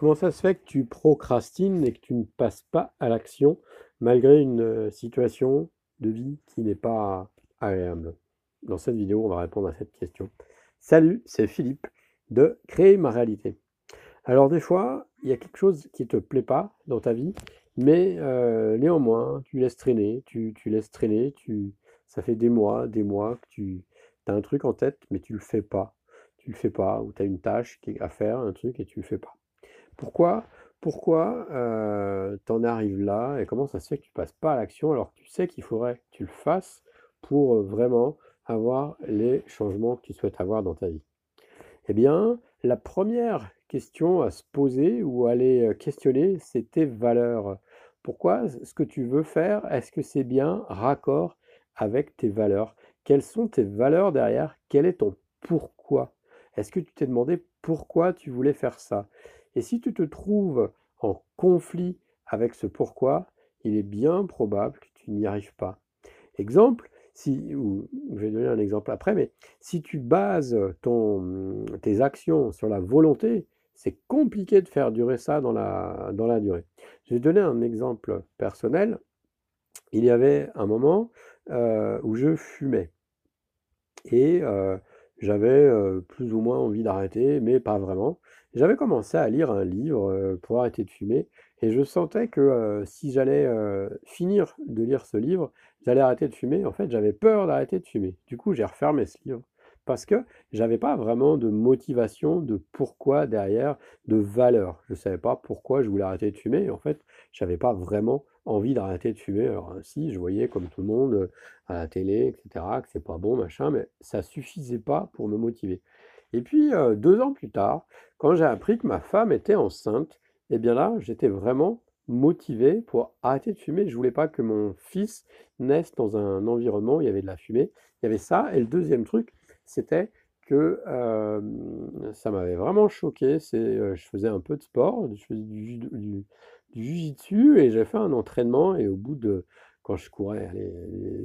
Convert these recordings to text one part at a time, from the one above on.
Comment ça se fait que tu procrastines et que tu ne passes pas à l'action malgré une euh, situation de vie qui n'est pas agréable? Dans cette vidéo, on va répondre à cette question. Salut, c'est Philippe de Créer ma réalité. Alors des fois, il y a quelque chose qui te plaît pas dans ta vie, mais euh, néanmoins, tu laisses traîner, tu, laisses traîner, tu, ça fait des mois, des mois que tu as un truc en tête, mais tu le fais pas. Tu le fais pas, ou tu as une tâche à faire, un truc, et tu le fais pas. Pourquoi? Pourquoi, tu en arrives là et comment ça se fait que tu passes pas à l'action alors que tu sais qu'il faudrait que tu le fasses pour, vraiment avoir les changements que tu souhaites avoir dans ta vie? Eh bien, la première question à se poser ou à aller, questionner, c'est tes valeurs. Pourquoi ce que tu veux faire, est-ce que c'est bien raccord avec tes valeurs? Quelles sont tes valeurs derrière? Quel est ton pourquoi? Est-ce que tu t'es demandé pourquoi tu voulais faire ça? Et si tu te trouves en conflit avec ce pourquoi, il est bien probable que tu n'y arrives pas. Exemple, si, je vais donner un exemple après, mais si tu bases ton, tes actions sur la volonté, c'est compliqué de faire durer ça dans la, dans la durée. Je vais donner un exemple personnel. Il y avait un moment euh, où je fumais. Et euh, j'avais euh, plus ou moins envie d'arrêter, mais pas vraiment. J'avais commencé à lire un livre euh, pour arrêter de fumer, et je sentais que euh, si j'allais finir de lire ce livre, j'allais arrêter de fumer. En fait, j'avais peur d'arrêter de fumer. Du coup, j'ai refermé ce livre parce que j'avais pas vraiment de motivation, de pourquoi derrière, de valeur. Je savais pas pourquoi je voulais arrêter de fumer. En fait, j'avais pas vraiment envie d'arrêter de fumer. Alors si, je voyais comme tout le monde à la télé, etc., que c'est pas bon, machin, mais ça suffisait pas pour me motiver. Et puis deux ans plus tard, quand j'ai appris que ma femme était enceinte, eh bien là, j'étais vraiment motivé pour arrêter de fumer. Je voulais pas que mon fils naisse dans un environnement où il y avait de la fumée. Il y avait ça. Et le deuxième truc, c'était que ça m'avait vraiment choqué. C'est, je faisais un peu de sport, je faisais du, du, du jujitsu et j'ai fait un entraînement et au bout de, quand je courais allez,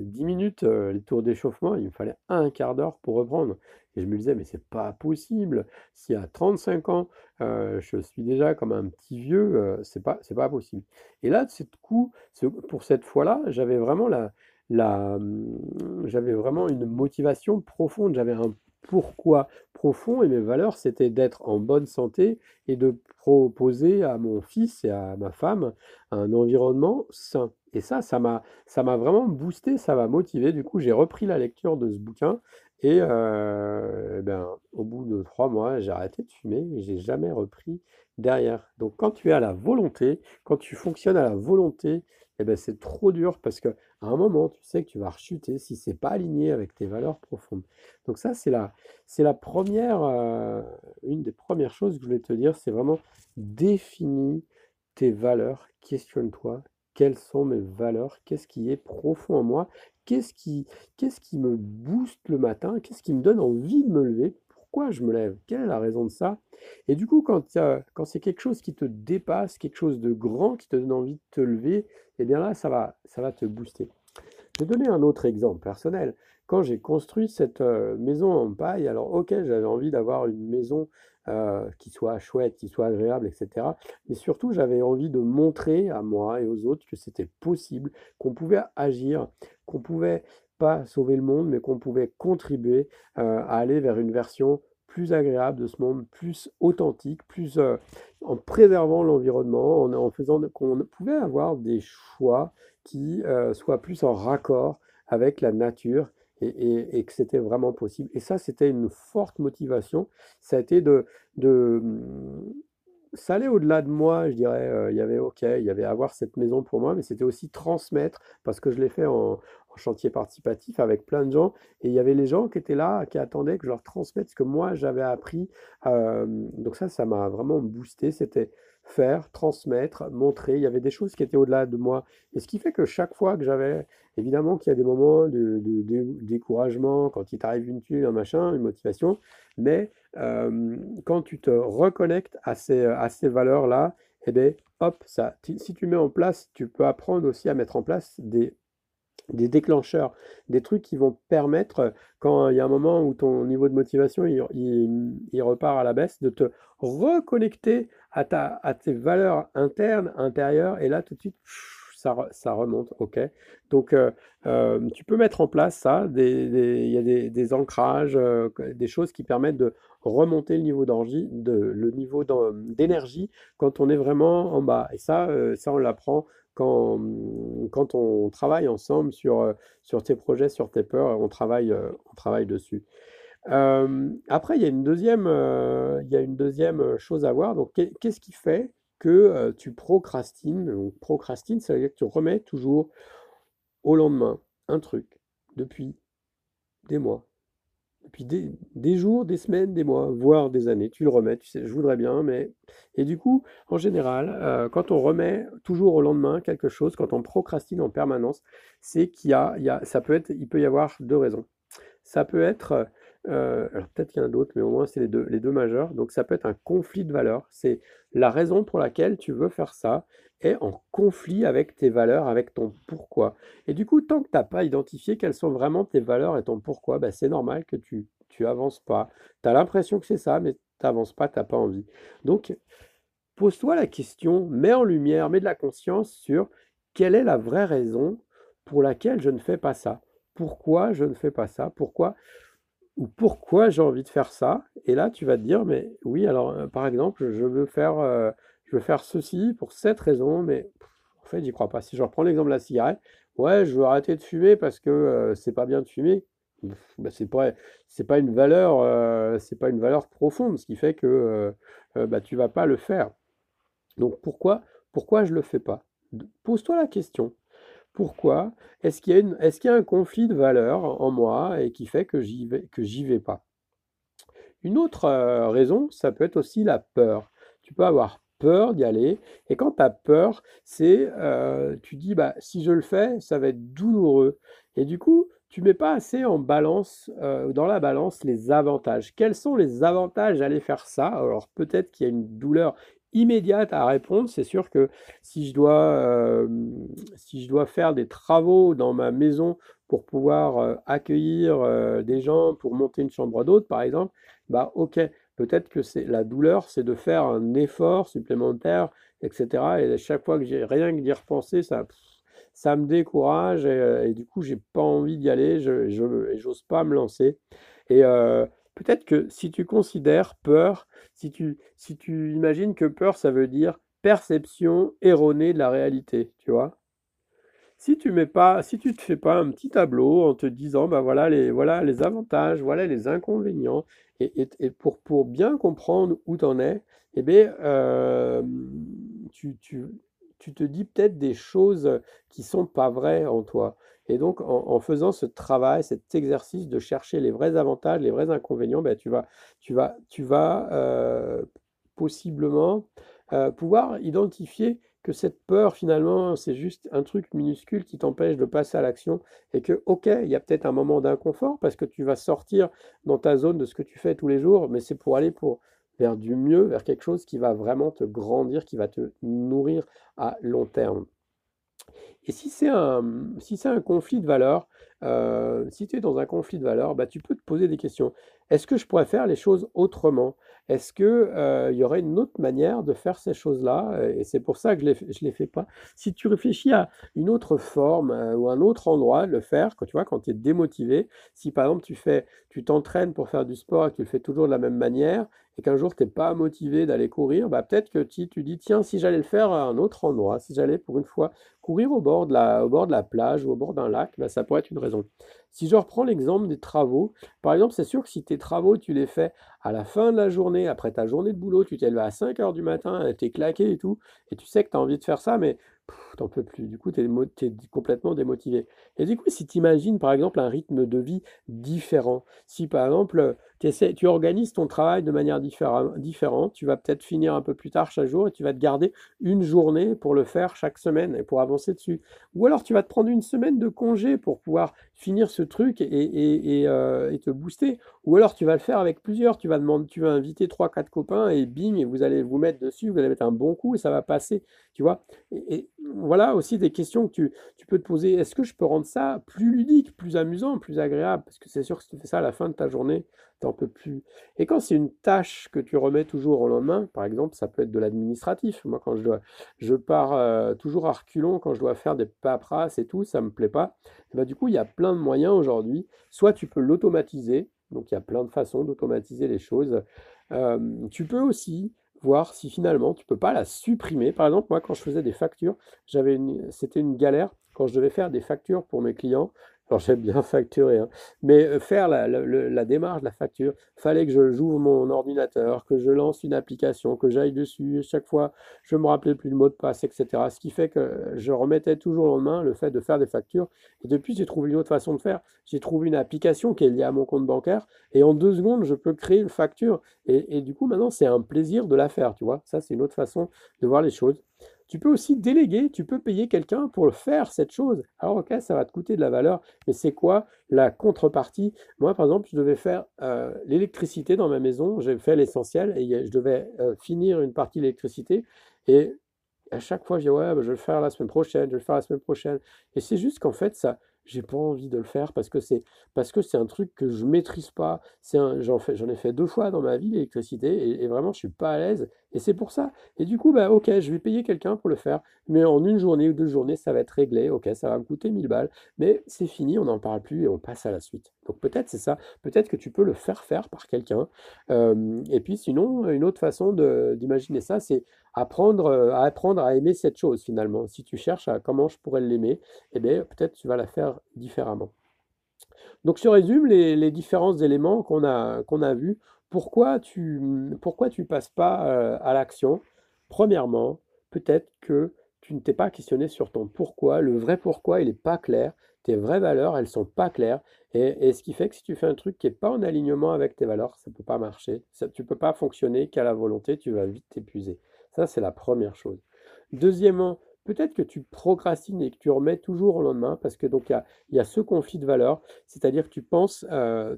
10 minutes, les tours d'échauffement, il me fallait un quart d'heure pour reprendre. Et je me disais, mais c'est pas possible. Si à 35 ans, je suis déjà comme un petit vieux, c'est pas, c'est pas possible. Et là, coup, pour cette fois-là, j'avais vraiment la, mmh, j'avais vraiment une motivation profonde. J'avais un pourquoi profond et mes valeurs, c'était d'être en bonne santé et de proposer à mon fils et à ma femme un environnement sain. Et ça, ça m'a vraiment boosté, ça m'a motivé. Du coup, j'ai repris la lecture de ce bouquin et ben, au bout de trois mois, j'ai arrêté de fumer et j'ai jamais repris derrière. Donc, quand tu es à la volonté, quand tu fonctionnes à la volonté, eh ben, c'est trop dur parce qu'à un moment, tu sais que tu vas rechuter si c'est pas aligné avec tes valeurs profondes. Donc ça, c'est la, c'est la première, une des premières choses que je voulais te dire, c'est vraiment définis tes valeurs, questionne-toi, quelles sont mes valeurs, qu'est-ce qui est profond en moi, qu'est-ce qui, me booste le matin, qu'est-ce qui me donne envie de me lever, pourquoi je me lève, quelle est la raison de ça? Et du coup, quand, quand c'est quelque chose qui te dépasse, quelque chose de grand qui te donne envie de te lever, eh bien là, ça va, ça va te booster. Je vais donner un autre exemple personnel. Quand j'ai construit cette euh, maison en paille, alors ok, j'avais envie d'avoir une maison euh, qui soit chouette, qui soit agréable, etc. Mais surtout, j'avais envie de montrer à moi et aux autres que c'était possible, qu'on pouvait agir, qu'on pouvait pas sauver le monde, mais qu'on pouvait contribuer euh, à aller vers une version plus agréable de ce monde, plus authentique, plus euh, en préservant l'environnement, en, faisant qu'on pouvait avoir des choix qui soient plus en raccord avec la nature et, que c'était vraiment possible. Et ça, c'était une forte motivation. Ça a été de, de ça allait au-delà de moi, je dirais. il y avait, ok, il y avait avoir cette maison pour moi, mais c'était aussi transmettre, parce que je l'ai fait en, chantier participatif avec plein de gens. Et il y avait les gens qui étaient là, qui attendaient que je leur transmette ce que moi j'avais appris. donc ça, ça m'a vraiment boosté. C'était faire, transmettre, montrer. Il y avait des choses qui étaient au-delà de moi. Et ce qui fait que chaque fois que j'avais, évidemment qu'il y a des moments de, découragement, quand il t'arrive une tuile, un machin, une motivation, mais quand tu te reconnectes à ces, à ces valeurs-là, eh bien, hop, ça, si tu mets en place, tu peux apprendre aussi à mettre en place des des déclencheurs, des trucs qui vont permettre, quand il y a un moment où ton niveau de motivation il, repart à la baisse, de te reconnecter à, ta, à tes valeurs internes, intérieures, et là tout de suite, ça, remonte, ok. Donc, euh, euh, tu peux mettre en place ça, il y a des, ancrages, euh, des choses qui permettent de remonter le niveau d'énergie, de, le niveau d'énergie quand on est vraiment en bas. Et ça, ça on l'apprend quand, quand on travaille ensemble sur, sur tes projets, sur tes peurs, on travaille, on travaille dessus. Après, il y a une deuxième, il y a une deuxième chose à voir. Donc, qu'est-ce qui fait que tu procrastines? Donc, procrastine, ça veut dire que tu remets toujours au lendemain un truc depuis des mois, depuis des, jours, des semaines, des mois, voire des années. Tu le remets, tu sais, je voudrais bien, mais. Et du coup, en général, quand on remet toujours au lendemain quelque chose, quand on procrastine en permanence, c'est qu'il y a, y a, ça peut être, il peut y avoir deux raisons. Ça peut être euh, alors peut-être qu'il y en a d'autres, mais au moins c'est les deux, les deux majeurs. Donc ça peut être un conflit de valeurs. C'est la raison pour laquelle tu veux faire ça est en conflit avec tes valeurs, avec ton pourquoi. Et du coup, tant que tu n'as pas identifié quelles sont vraiment tes valeurs et ton pourquoi, bah, c'est normal que tu tu avances pas. Tu as l'impression que c'est ça, mais tu n'avances pas, tu n'as pas envie. Donc, pose-toi la question, mets en lumière, mets de la conscience sur quelle est la vraie raison pour laquelle je ne fais pas ça. Pourquoi je ne fais pas ça? Pourquoi ou pourquoi j'ai envie de faire ça? Et là, tu vas te dire, mais oui, alors euh, par exemple, je veux faire, euh, je veux faire ceci pour cette raison, mais en fait, j'y crois pas. Si je reprends l'exemple de la cigarette, ouais, je veux arrêter de fumer parce que euh, c'est pas bien de fumer. Bah, c'est pas, c'est pas une valeur, c'est pas une valeur profonde, ce qui fait que bah, tu vas pas le faire. Donc pourquoi, pourquoi je le fais pas? Pose-toi la question. Pourquoi? Est-ce qu'il y, a un conflit de valeurs en moi et qui fait que j'y vais, pas? Une autre euh, raison, ça peut être aussi la peur. Tu peux avoir peur d'y aller et quand tu as peur, c'est euh, tu dis bah si je le fais, ça va être douloureux et du coup tu mets pas assez en balance euh, dans la balance les avantages. Quels sont les avantages d'aller faire ça? Alors peut-être qu'il y a une douleur immédiate à répondre. C'est sûr que si je, dois, euh, si je dois faire des travaux dans ma maison pour pouvoir euh, accueillir euh, des gens, pour monter une chambre d'hôte par exemple, bah ok, peut-être que c'est la douleur, c'est de faire un effort supplémentaire, etc. Et chaque fois que j'ai rien que d'y repenser, ça, ça me décourage et, du coup j'ai pas envie d'y aller, je, je, j'ose pas me lancer. Et Peut-être que si tu considères peur, si tu, imagines que peur, ça veut dire perception erronée de la réalité, tu vois. Si tu mets te fais pas un petit tableau en te disant, bah voilà les, avantages, voilà les inconvénients, et, pour, bien comprendre où tu en es, eh bien, euh, tu, tu, tu te dis peut-être des choses qui sont pas vraies en toi. Et donc, en, faisant ce travail, cet exercice de chercher les vrais avantages, les vrais inconvénients, ben, tu vas, euh, possiblement euh, pouvoir identifier que cette peur, finalement, c'est juste un truc minuscule qui t'empêche de passer à l'action et que, ok, il y a peut-être un moment d'inconfort parce que tu vas sortir dans ta zone de ce que tu fais tous les jours, mais c'est pour aller pour, vers du mieux, vers quelque chose qui va vraiment te grandir, qui va te nourrir à long terme. Et si c'est un, si un conflit de valeurs, euh, si tu es dans un conflit de valeurs, bah, tu peux te poser des questions. Est-ce que je pourrais faire les choses autrement? Est-ce qu'il euh, y aurait une autre manière de faire ces choses-là? Et c'est pour ça que je ne les fais pas. Si tu réfléchis à une autre forme euh, ou un autre endroit de le faire, quand tu vois, quand tu es démotivé, si par exemple tu fais, tu t'entraînes pour faire du sport et que tu le fais toujours de la même manière, et qu'un jour tu n'es pas motivé d'aller courir, bah, peut-être que tu, tu dis, tiens, si j'allais le faire à un autre endroit, si j'allais pour une fois courir au bord de la, au bord de la plage ou au bord d'un lac, bah, ça pourrait être une raison. Si je reprends l'exemple des travaux, par exemple, c'est sûr que si tes travaux, tu les fais à la fin de la journée, après ta journée de boulot, tu t'es levé à 5 heures du matin, tu es claqué et tout, et tu sais que tu as envie de faire ça, mais t'en peux plus. Du coup, tu es, complètement démotivé. Et du coup, si tu imagines par exemple un rythme de vie différent, si par exemple tu organises ton travail de manière différente, tu vas peut-être finir un peu plus tard chaque jour et tu vas te garder une journée pour le faire chaque semaine et pour avancer dessus. Ou alors tu vas te prendre une semaine de congé pour pouvoir finir ce truc et, euh, te booster. Ou alors tu vas le faire avec plusieurs, tu vas, demander, tu vas inviter 3-4 copains et bing, et vous allez vous mettre dessus, vous allez mettre un bon coup et ça va passer. Tu vois et, voilà aussi des questions que tu, tu peux te poser. Est-ce que je peux rendre ça plus ludique, plus amusant, plus agréable? Parce que c'est sûr que si tu fais ça à la fin de ta journée, t'en peux plus. Et quand c'est une tâche que tu remets toujours au lendemain, par exemple, ça peut être de l'administratif. Moi, quand je dois, je pars euh, toujours à reculons quand je dois faire des paperasses et tout, ça me plaît pas. Et bah, du coup, il y a plein de moyens aujourd'hui. Soit tu peux l'automatiser, donc il y a plein de façons d'automatiser les choses. Euh, tu peux aussi voir si finalement tu peux pas la supprimer. Par exemple, moi, quand je faisais des factures, j'avais c'était une galère quand je devais faire des factures pour mes clients. Alors j'aime bien facturer, hein. mais euh, faire la, démarche de la facture, fallait que je j'ouvre mon ordinateur, que je lance une application, que j'aille dessus, chaque fois je me rappelais plus le mot de passe, etc. Ce qui fait que je remettais toujours en main le fait de faire des factures. Et depuis, j'ai trouvé une autre façon de faire. J'ai trouvé une application qui est liée à mon compte bancaire, et en deux secondes, je peux créer une facture. Et du coup, maintenant, c'est un plaisir de la faire, tu vois. Ça, c'est une autre façon de voir les choses. Tu peux aussi déléguer, tu peux payer quelqu'un pour faire cette chose. Alors ok, ça va te coûter de la valeur, mais c'est quoi la contrepartie? Moi, par exemple, je devais faire euh, l'électricité dans ma maison, j'ai fait l'essentiel et je devais euh, finir une partie de l'électricité et à chaque fois, je dis ouais, bah, je vais le faire la semaine prochaine, je vais le faire la semaine prochaine. Et c'est juste qu'en fait, ça, j'ai pas envie de le faire parce que c'est parce que c'est un truc que je maîtrise pas. C'est j'en j'en ai fait deux fois dans ma vie l'électricité et, vraiment je suis pas à l'aise et c'est pour ça. Et du coup bah ok je vais payer quelqu'un pour le faire, mais en une journée ou deux journées ça va être réglé. Ok ça va me coûter 1000 balles, mais c'est fini, on n'en parle plus et on passe à la suite. Donc peut-être c'est ça, peut-être que tu peux le faire faire par quelqu'un. et puis sinon une autre façon d'imaginer ça c'est apprendre à apprendre à aimer cette chose finalement. Si tu cherches à comment je pourrais l'aimer, eh bien peut-être tu vas la faire différemment. Donc je résume les, différents éléments qu'on a, qu'on a vus. Pourquoi tu pourquoi tu passes pas euh, à l'action? Premièrement, peut-être que tu ne t'es pas questionné sur ton pourquoi. Le vrai pourquoi, il n'est pas clair. Tes vraies valeurs, elles sont pas claires. Et, ce qui fait que si tu fais un truc qui n'est pas en alignement avec tes valeurs, ça ne peut pas marcher. Ça, tu ne peux pas fonctionner qu'à la volonté, tu vas vite t'épuiser. Ça, c'est la première chose. Deuxièmement, peut-être que tu procrastines et que tu remets toujours au lendemain parce que donc il y a, ce conflit de valeurs, c'est-à-dire que tu penses, euh,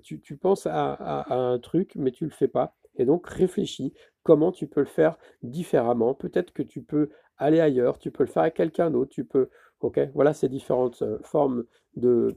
à, un truc mais tu le fais pas. Et donc réfléchis comment tu peux le faire différemment. Peut-être que tu peux aller ailleurs, tu peux le faire avec quelqu'un d'autre, tu peux Ok, voilà ces différentes euh, formes de,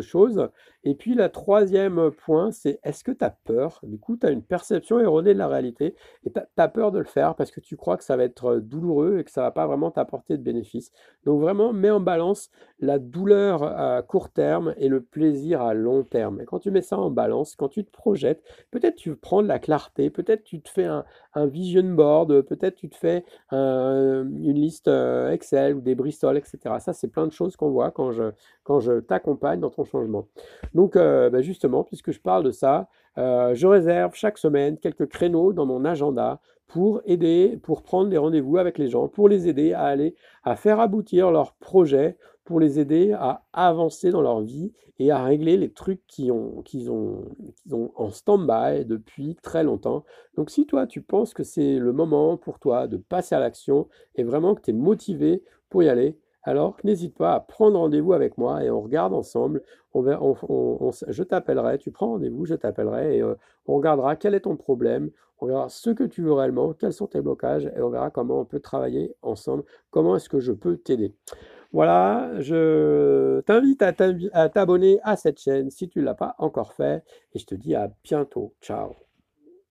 choses. Et puis, la troisième point, c'est est-ce que tu as peur? Du coup, tu as une perception erronée de la réalité et tu as, peur de le faire parce que tu crois que ça va être euh, douloureux et que ça va pas vraiment t'apporter de bénéfices. Donc, vraiment, mets en balance la douleur à court terme et le plaisir à long terme. Et quand tu mets ça en balance, quand tu te projettes, peut-être tu prends de la clarté, peut-être tu te fais un, vision board, peut-être tu te fais une liste euh, Excel ou des Bristol, etc. Ça, c'est plein de choses qu'on voit quand je, quand je t'accompagne dans ton changement. Donc, euh, bah, justement, puisque je parle de ça, euh, je réserve chaque semaine quelques créneaux dans mon agenda pour aider, pour prendre des rendez-vous avec les gens, pour les aider à aller, à faire aboutir leurs projets, pour les aider à avancer dans leur vie et à régler les trucs qu'ils ont, ont, ont en stand-by depuis très longtemps. Donc si toi, tu penses que c'est le moment pour toi de passer à l'action et vraiment que tu es motivé pour y aller, alors n'hésite pas à prendre rendez-vous avec moi et on regarde ensemble. Je t'appellerai, tu prends rendez-vous, je t'appellerai et euh, on regardera quel est ton problème, on verra ce que tu veux réellement, quels sont tes blocages et on verra comment on peut travailler ensemble, comment est-ce que je peux t'aider. Voilà, je t'invite à t'abonner à cette chaîne si tu ne l'as pas encore fait et je te dis à bientôt. Ciao